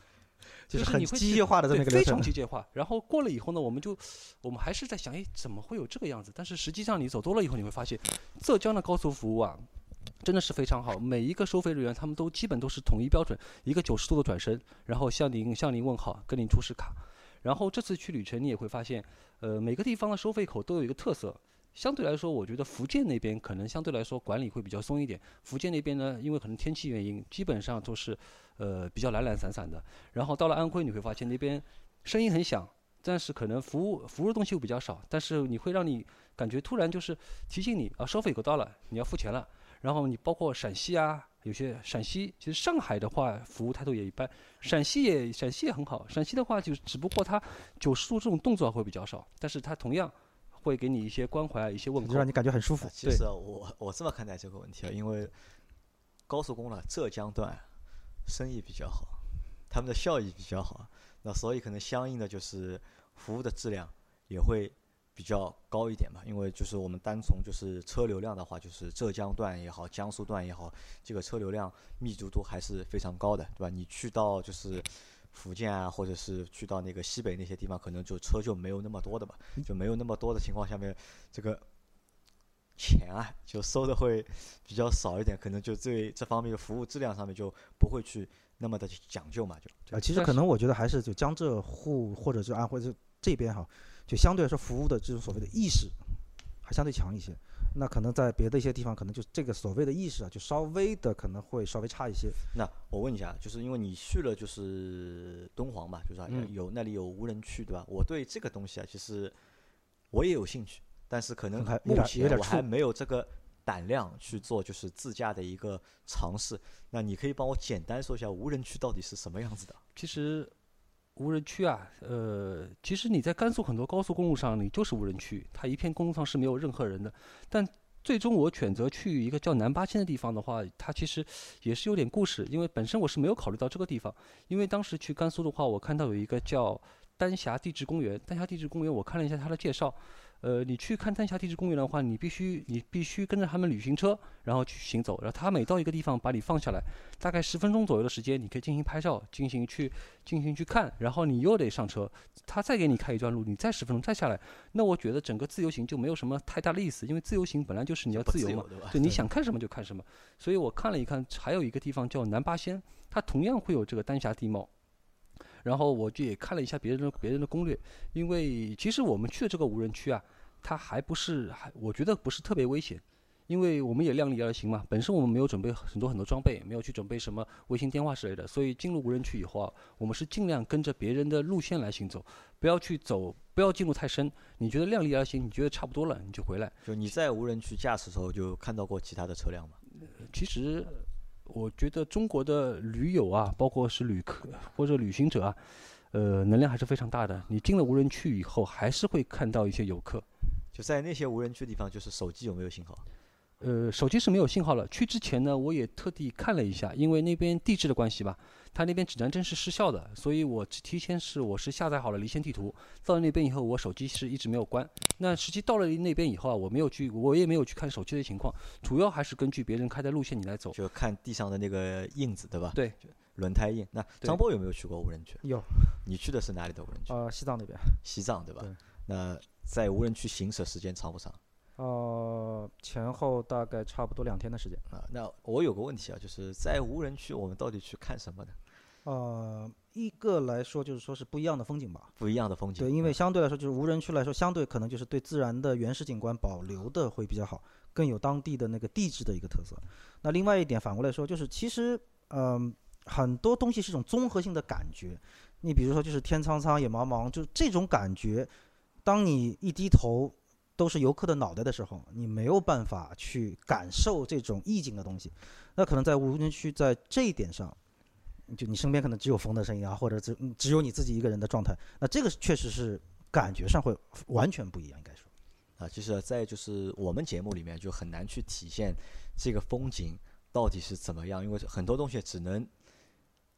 Speaker 3: 就是很
Speaker 4: 是你会
Speaker 3: 机械化的这么一个流程
Speaker 4: 常机械化。然后过了以后呢，我们就我们还是在想，哎，怎么会有这个样子？但是实际上你走多了以后，你会发现，浙江的高速服务啊，真的是非常好。每一个收费人员他们都基本都是统一标准，一个九十度的转身，然后向您向您问好，跟您出示卡。然后这次去旅程，你也会发现，呃，每个地方的收费口都有一个特色。相对来说，我觉得福建那边可能相对来说管理会比较松一点。福建那边呢，因为可能天气原因，基本上都是呃比较懒懒散散的。然后到了安徽，你会发现那边声音很响，但是可能服务服务的东西会比较少，但是你会让你感觉突然就是提醒你啊，收费口到了，你要付钱了。然后你包括陕西啊，有些陕西其实上海的话服务态度也一般，陕西也陕西也很好，陕西的话就只不过它九十度这种动作会比较少，但是它同样会给你一些关怀啊，一些问候
Speaker 3: 就让。你感觉很舒服
Speaker 2: 啊。其实啊我我这么看待这个问题啊，因为高速公路浙江段生意比较好，他们的效益比较好，那所以可能相应的就是服务的质量也会比较高一点吧。因为就是我们单从就是车流量的话，就是浙江段也好，江苏段也好，这个车流量密度都还是非常高的，对吧？你去到就是福建啊，或者是去到那个西北那些地方，可能就车就没有那么多的吧，就没有那么多的情况下面，这个钱啊就收的会比较少一点，可能就对这方面的服务质量上面就不会去那么的讲究嘛，就
Speaker 3: 啊，其实可能我觉得还是就江浙沪或者是安徽这这边哈，就相对来说服务的这种所谓的意识还相对强一些。那可能在别的一些地方，可能就这个所谓的意识啊，就稍微的可能会稍微差一些。
Speaker 2: 那我问一下，就是因为你去了就是敦煌嘛，就是有那里有无人区，对吧？我对这个东西啊，其实我也有兴趣，但是可能
Speaker 3: 还
Speaker 2: 目前我还没有这个胆量去做就是自驾的一个尝试。那你可以帮我简单说一下无人区到底是什么样子的？
Speaker 4: 其实无人区啊，呃，其实你在甘肃很多高速公路上，你就是无人区，它一片公路上是没有任何人的。但最终我选择去一个叫南八仙的地方的话，它其实也是有点故事，因为本身我是没有考虑到这个地方，因为当时去甘肃的话，我看到有一个叫丹霞地质公园，丹霞地质公园我看了一下它的介绍。呃，你去看丹霞地质公园的话，你必须你必须跟着他们旅行车，然后去行走，然后他每到一个地方把你放下来，大概十分钟左右的时间，你可以进行拍照，进行去进行去看，然后你又得上车，他再给你开一段路，你再十分钟再下来。那我觉得整个自由行就没有什么太大的意思，因为自由行本来就是你要自由嘛，
Speaker 2: 对
Speaker 4: 你想看什么就看什么。所以我看了一看，还有一个地方叫南八仙，它同样会有这个丹霞地貌。然后我就也看了一下别人的别人的攻略，因为其实我们去的这个无人区啊，它还不是还我觉得不是特别危险，因为我们也量力而行嘛。本身我们没有准备很多很多装备，没有去准备什么卫星电话之类的，所以进入无人区以后啊，我们是尽量跟着别人的路线来行走，不要去走，不要进入太深。你觉得量力而行，你觉得差不多了，你就回来。
Speaker 2: 就你在无人区驾驶的时候，就看到过其他的车辆吗？
Speaker 4: 其实，我觉得中国的驴友啊，包括是旅客或者旅行者啊，呃，能量还是非常大的。你进了无人区以后，还是会看到一些游客。
Speaker 2: 就在那些无人区地方，就是手机有没有信号？
Speaker 4: 呃，手机是没有信号了。去之前呢，我也特地看了一下，因为那边地质的关系吧，它那边指南针是失效的，所以我提前是我是下载好了离线地图。到了那边以后，我手机是一直没有关。那实际到了那边以后啊，我没有去，我也没有去看手机的情况，主要还是根据别人开的路线你来走。
Speaker 2: 就看地上的那个印子，对吧？
Speaker 4: 对，
Speaker 2: 轮胎印。那张波有没有去过无人区？
Speaker 3: 有
Speaker 2: 你去的是哪里的无人区？
Speaker 3: 呃，西藏那边，
Speaker 2: 西藏，对吧？
Speaker 3: 对
Speaker 2: 那在无人区行驶时间长不长？
Speaker 3: 呃，前后大概差不多两天的时间。
Speaker 2: 啊，那我有个问题啊，就是在无人区我们到底去看什么呢？
Speaker 3: 呃，一个来说就是说是不一样的风景吧。
Speaker 2: 不一样的风景。
Speaker 3: 对，因为
Speaker 2: 嗯
Speaker 3: 相对来说，就是无人区来说，相对可能就是对自然的原始景观保留的会比较好，更有当地的那个地质的一个特色。那另外一点，反过来说，就是其实，嗯、很多东西是一种综合性的感觉。你比如说，就是天苍苍，野茫茫，就这种感觉，当你一低头都是游客的脑袋的时候，你没有办法去感受这种意境的东西。那可能在无人区，在这一点上，就你身边可能只有风的声音啊，或者只嗯只有你自己一个人的状态，那这个确实是感觉上会完全不一样，应该说。
Speaker 2: 啊，其实，在就是我们节目里面就很难去体现这个风景到底是怎么样，因为很多东西只能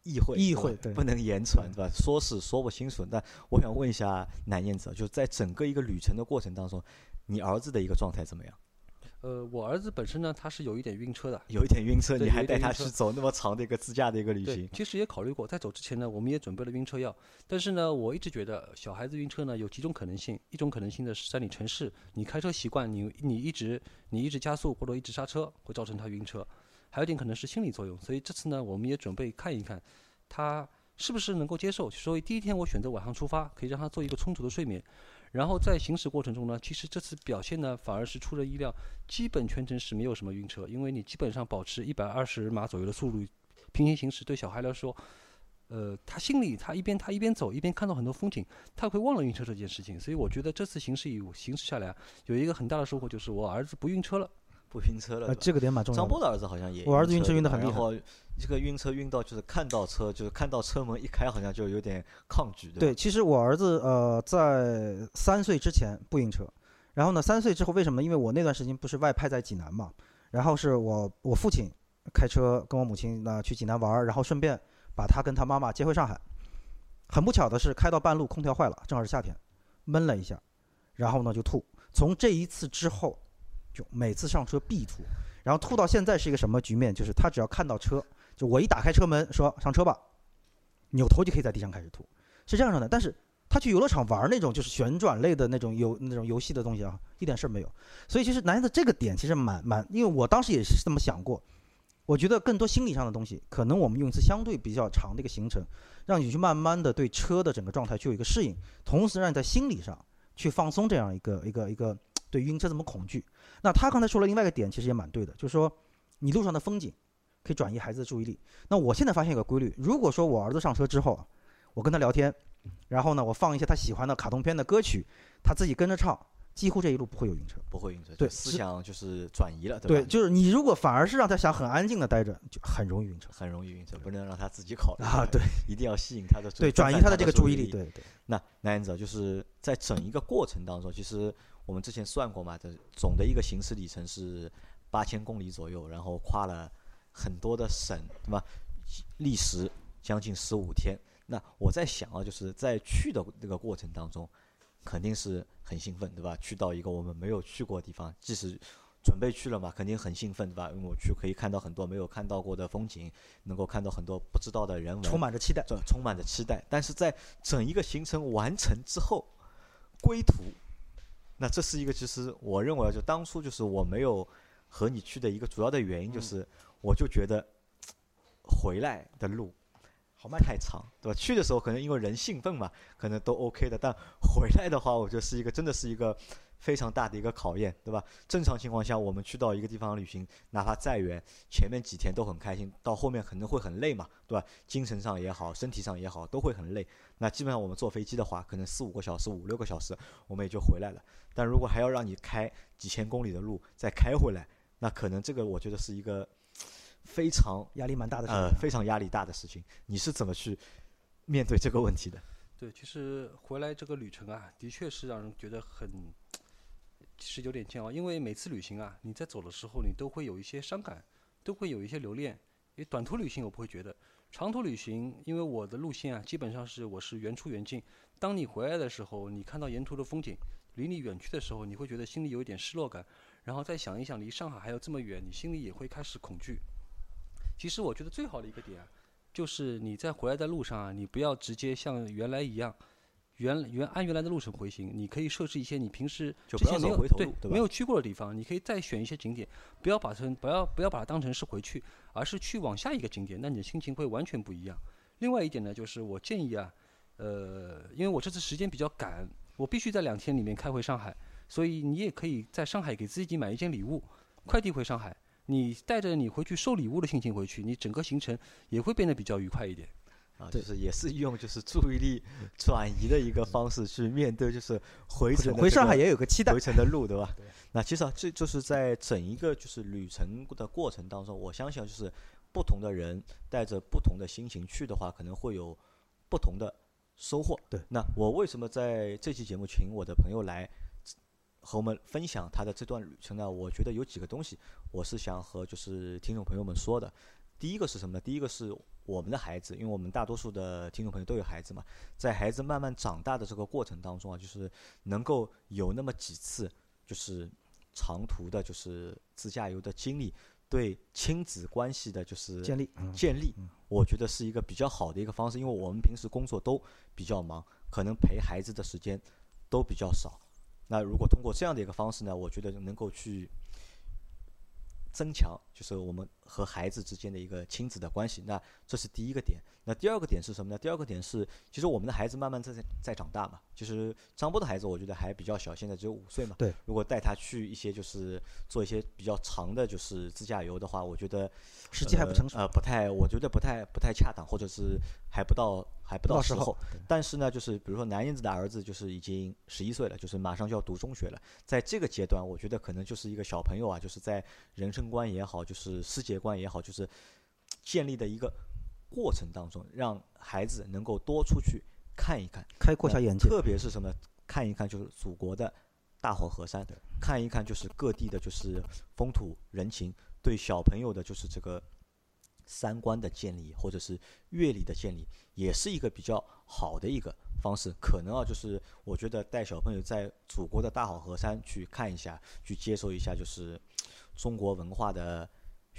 Speaker 2: 意会，
Speaker 3: 意会对
Speaker 2: 不能言传，对吧？说是说不清楚。但我想问一下南燕子啊，就在整个一个旅程的过程当中，你儿子的一个状态怎么样？
Speaker 4: 呃，我儿子本身呢，他是有一点晕车的。
Speaker 2: 有一点晕车，你还带他去走那么长的一个自驾的一个旅行，，
Speaker 4: 其实也考虑过，在走之前呢，我们也准备了晕车药。但是呢，我一直觉得小孩子晕车呢有几种可能性，一种可能性呢是在你城市，你开车习惯，你你一直你一直加速或者一直刹车，会造成他晕车；还有一点可能是心理作用。所以这次呢，我们也准备看一看他是不是能够接受。所以第一天我选择晚上出发，可以让他做一个充足的睡眠。然后在行驶过程中呢，其实这次表现呢反而是出人意料，基本全程是没有什么晕车，因为你基本上保持一百二十码左右的速度平行行驶，对小孩来说，呃，他心里他一边他一边走一边看到很多风景，他会忘了晕车这件事情。所以我觉得这次行驶以行驶下来，有一个很大的收获就是我儿子不晕车了。
Speaker 2: 不晕车了
Speaker 3: 呃，这个点蛮重要的。
Speaker 2: 张波的儿子好像也
Speaker 3: 我儿子晕车
Speaker 2: 车
Speaker 3: 晕的很厉害
Speaker 2: 然后这个晕车晕到就是看到车，就是看到车门一开，好像就有点抗拒，
Speaker 3: 对，
Speaker 2: 吧？
Speaker 3: 其实我儿子呃在三岁之前不晕车，然后呢三岁之后为什么？因为我那段时间不是外派在济南嘛，然后是我我父亲开车跟我母亲呢去济南玩，然后顺便把他跟他妈妈接回上海。很不巧的是，开到半路空调坏了，正好是夏天，闷了一下，然后呢就吐。从这一次之后，就每次上车必吐，然后吐到现在是一个什么局面？就是他只要看到车，就我一打开车门说上车吧，扭头就可以在地上开始吐，是这样的。但是他去游乐场玩那种就是旋转类的那种游那种游戏的东西啊，一点事儿没有。所以其实男孩子这个点其实蛮蛮，因为我当时也是这么想过。我觉得更多心理上的东西，可能我们用一次相对比较长的一个行程，让你去慢慢的对车的整个状态去有一个适应，同时让你在心理上去放松这样一个一个一个对晕车这么恐惧。那他刚才说了另外一个点，其实也蛮对的，就是说你路上的风景可以转移孩子的注意力。那我现在发现一个规律，如果说我儿子上车之后，我跟他聊天，然后呢我放一些他喜欢的卡通片的歌曲，他自己跟着唱，几乎这一路不会有晕车。
Speaker 2: 不会晕车，
Speaker 3: 对
Speaker 2: 思想就是转移了，
Speaker 3: 对，
Speaker 2: 吧？
Speaker 3: 就是你如果反而是让他想很安静的待着，就很容易晕车
Speaker 2: 很容易晕车，不能让他自己考虑
Speaker 3: 啊。对
Speaker 2: 一定要吸引他的注
Speaker 3: 对，转移他的这个注意力。对对。
Speaker 2: 那男言者就是在整一个过程当中，其实我们之前算过嘛，的总的一个行驶里程是八千公里左右，然后跨了很多的省，对吧？历时将近十五天。那我在想啊，就是在去的这个过程当中，肯定是很兴奋，对吧？去到一个我们没有去过的地方，即使准备去了嘛，肯定很兴奋，对吧？因为我去可以看到很多没有看到过的风景，能够看到很多不知道的人文，
Speaker 3: 充满着期待。
Speaker 2: 这充满着期待。但是在整一个行程完成之后，归途，那这是一个其实我认为啊就当初就是我没有和你去的一个主要的原因，就是我就觉得回来的路
Speaker 3: 好慢
Speaker 2: 太长，对吧？去的时候可能因为人兴奋嘛，可能都 OK 的，但回来的话，我觉得是一个真的是一个非常大的一个考验，对吧？正常情况下，我们去到一个地方旅行，哪怕再远，前面几天都很开心，到后面可能会很累嘛，对吧？精神上也好，身体上也好，都会很累。那基本上我们坐飞机的话，可能四五个小时、五六个小时，我们也就回来了。但如果还要让你开几千公里的路再开回来，那可能这个我觉得是一个非常
Speaker 3: 压力蛮大的事情。
Speaker 2: 呃非常压力大的事情。你是怎么去面对这个问题的？
Speaker 4: 对，其实回来这个旅程啊，的确是让人觉得很，其实有点煎熬。因为每次旅行啊，你在走的时候，你都会有一些伤感，都会有一些留恋。因为短途旅行我不会觉得，长途旅行，因为我的路线啊，基本上是我是原出原进。当你回来的时候，你看到沿途的风景，离你远去的时候，你会觉得心里有一点失落感。然后再想一想，离上海还有这么远，你心里也会开始恐惧。其实我觉得最好的一个点啊，就是你在回来的路上啊，你不要直接像原来一样，原原按原来的路程回行，你可以设置一些你平时之前没有对
Speaker 2: 回头路对
Speaker 4: 没有去过的地方，你可以再选一些景点，不要把成不要不要把它当成是回去，而是去往下一个景点，那你的心情会完全不一样。另外一点呢，就是我建议啊，呃，因为我这次时间比较赶，我必须在两天里面开回上海，所以你也可以在上海给自己买一件礼物，快递回上海。你带着你回去收礼物的心情回去，你整个行程也会变得比较愉快一点。
Speaker 2: 啊，就是也是用就是注意力转移的一个方式去面对，就是回
Speaker 3: 回上海也有个期待
Speaker 2: 回。程的路，对吧？那其实啊，这就是在整一个就是旅程的过程当中，我相信啊就是不同的人带着不同的心情去的话，可能会有不同的收获。
Speaker 3: 对，
Speaker 2: 那我为什么在这期节目请我的朋友来和我们分享他的这段旅程呢？我觉得有几个东西，我是想和就是听众朋友们说的。第一个是什么呢？第一个是我们的孩子，因为我们大多数的听众朋友都有孩子嘛，在孩子慢慢长大的这个过程当中啊，就是能够有那么几次就是长途的，就是自驾游的经历，对亲子关系的就是
Speaker 3: 建立，嗯
Speaker 2: 建立，我觉得是一个比较好的一个方式，因为我们平时工作都比较忙，可能陪孩子的时间都比较少。那如果通过这样的一个方式呢，我觉得能够去增强，就是我们和孩子之间的一个亲子的关系。那这是第一个点。那第二个点是什么呢？第二个点是，其实我们的孩子慢慢在在在长大嘛。就是张波的孩子，我觉得还比较小，现在只有五岁嘛。
Speaker 3: 对。
Speaker 2: 如果带他去一些就是做一些比较长的，就是自驾游的话，我觉得
Speaker 3: 时机还不成熟，
Speaker 2: 呃，不太，我觉得不太不太恰当，或者是还不到还不到时候。但是呢，就是比如说南燕子的儿子，就是已经十一岁了，就是马上就要读中学了。在这个阶段，我觉得可能就是一个小朋友啊，就是在人生观也好，就是世界观也好，就是建立的一个。过程当中，让孩子能够多出去看一看，
Speaker 3: 开阔下眼界。
Speaker 2: 特别是什么，看一看就是祖国的大好河山，看一看就是各地的，就是风土人情，对小朋友的就是这个三观的建立，或者是阅历的建立，也是一个比较好的一个方式。可能啊，就是我觉得带小朋友在祖国的大好河山去看一下，去接受一下，就是中国文化的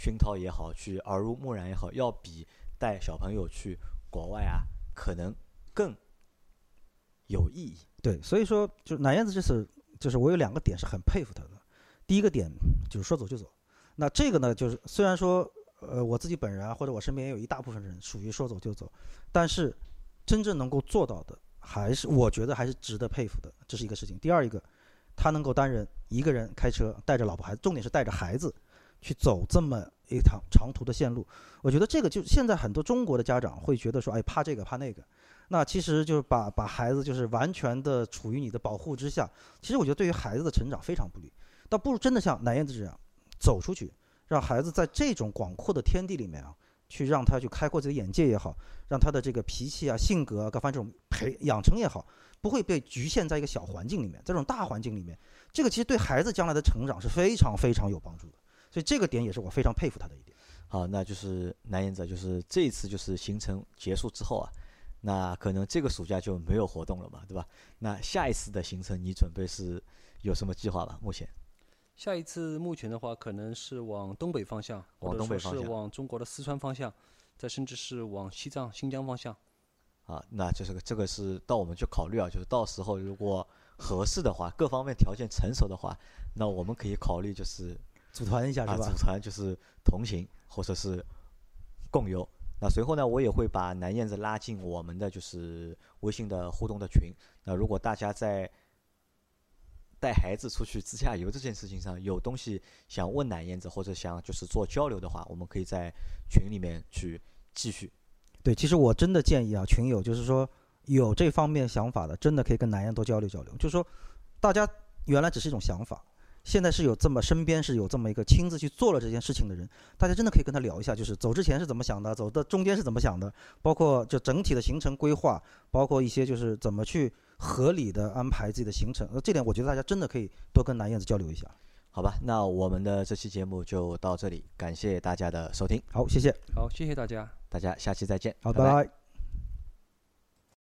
Speaker 2: 熏陶也好，去耳濡目染也好，要比。带小朋友去国外啊，可能更有意义。
Speaker 3: 对，所以说，就是南燕子这次，就是我有两个点是很佩服他的。第一个点就是说走就走。那这个呢，就是虽然说，呃，我自己本人啊，或者我身边也有一大部分人属于说走就走，但是真正能够做到的，还是我觉得还是值得佩服的。这是一个事情。第二一个，他能够单人一个人开车，带着老婆孩子，重点是带着孩子。去走这么一趟长途的线路，我觉得这个就现在很多中国的家长会觉得说，哎，怕这个怕那个，那其实就是把把孩子就是完全的处于你的保护之下。其实我觉得对于孩子的成长非常不利，倒不如真的像南燕子这样走出去，让孩子在这种广阔的天地里面啊，去让他去开阔自己的眼界也好，让他的这个脾气啊、性格啊各方面这种培养成也好，不会被局限在一个小环境里面，在这种大环境里面，这个其实对孩子将来的成长是非常非常有帮助的。所以这个点也是我非常佩服他的一点。
Speaker 2: 好，那就是南言者，就是这一次就是行程结束之后啊，那可能这个暑假就没有活动了嘛，对吧？那下一次的行程你准备是有什么计划吧？目前？
Speaker 4: 下一次目前的话，可能是往东北方向，
Speaker 2: 往东北方向，
Speaker 4: 是往中国的四川方向，再甚至是往西藏、新疆方向。
Speaker 2: 啊，那就是个这个是到我们去考虑啊，就是到时候如果合适的话，各方面条件成熟的话，那我们可以考虑就是。
Speaker 3: 组团一下是吧？
Speaker 2: 组团就是同行或者是共游。那随后呢，我也会把南燕子拉进我们的就是微信的互动的群。那如果大家在带孩子出去自驾游这件事情上有东西想问南燕子，或者想就是做交流的话，我们可以在群里面去继续。
Speaker 3: 对，其实我真的建议啊，群友就是说有这方面想法的，真的可以跟南燕多交流交流。就是说，大家原来只是一种想法。现在是有这么身边是有这么一个亲自去做了这件事情的人，大家真的可以跟他聊一下，就是走之前是怎么想的，走的中间是怎么想的，包括就整体的行程规划，包括一些就是怎么去合理的安排自己的行程。呃这点我觉得大家真的可以多跟南燕子交流一下，
Speaker 2: 好吧？那我们的这期节目就到这里，感谢大家的收听。
Speaker 3: 好，谢谢。
Speaker 4: 好，谢谢大家，
Speaker 2: 大家下期再见。
Speaker 3: 好，拜拜。